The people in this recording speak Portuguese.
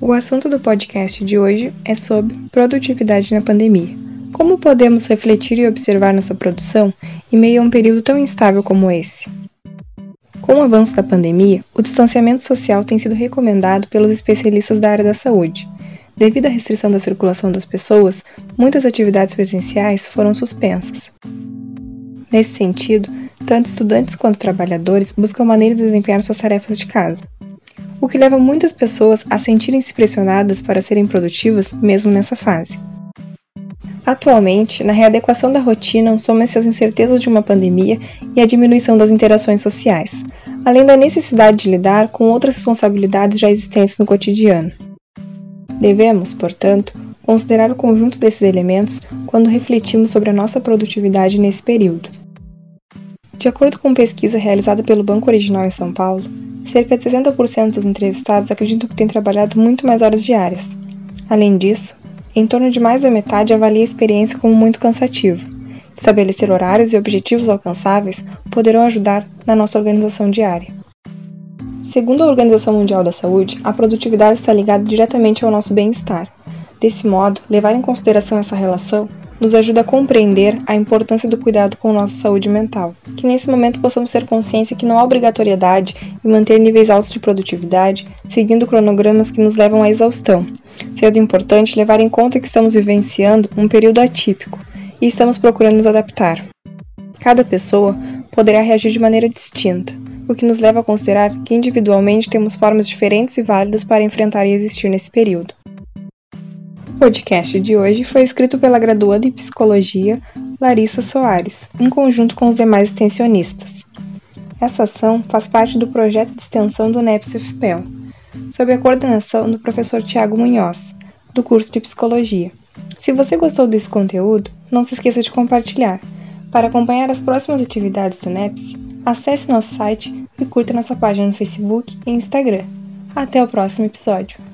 O assunto do podcast de hoje é sobre produtividade na pandemia. Como podemos refletir e observar nossa produção em meio a um período tão instável como esse? Com o avanço da pandemia, o distanciamento social tem sido recomendado pelos especialistas da área da saúde. Devido à restrição da circulação das pessoas, muitas atividades presenciais foram suspensas. Nesse sentido, tanto estudantes quanto trabalhadores buscam maneiras de desempenhar suas tarefas de casa o que leva muitas pessoas a sentirem-se pressionadas para serem produtivas mesmo nessa fase. Atualmente, na readequação da rotina, somam-se as incertezas de uma pandemia e a diminuição das interações sociais, além da necessidade de lidar com outras responsabilidades já existentes no cotidiano. Devemos, portanto, considerar o conjunto desses elementos quando refletimos sobre a nossa produtividade nesse período. De acordo com pesquisa realizada pelo Banco Original em São Paulo, Cerca de 60% dos entrevistados acreditam que têm trabalhado muito mais horas diárias. Além disso, em torno de mais da metade avalia a experiência como muito cansativa. Estabelecer horários e objetivos alcançáveis poderão ajudar na nossa organização diária. Segundo a Organização Mundial da Saúde, a produtividade está ligada diretamente ao nosso bem-estar. Desse modo, levar em consideração essa relação nos ajuda a compreender a importância do cuidado com nossa saúde mental. Que nesse momento possamos ter consciência que não há obrigatoriedade em manter níveis altos de produtividade, seguindo cronogramas que nos levam à exaustão. Sendo importante levar em conta que estamos vivenciando um período atípico e estamos procurando nos adaptar. Cada pessoa poderá reagir de maneira distinta, o que nos leva a considerar que individualmente temos formas diferentes e válidas para enfrentar e existir nesse período. O podcast de hoje foi escrito pela graduanda em psicologia Larissa Soares, em conjunto com os demais extensionistas. Essa ação faz parte do projeto de extensão do NEPS-UFPEL, sob a coordenação do professor Tiago Munhoz, do curso de psicologia. Se você gostou desse conteúdo, não se esqueça de compartilhar. Para acompanhar as próximas atividades do NEPS, acesse nosso site e curta nossa página no Facebook e Instagram. Até o próximo episódio.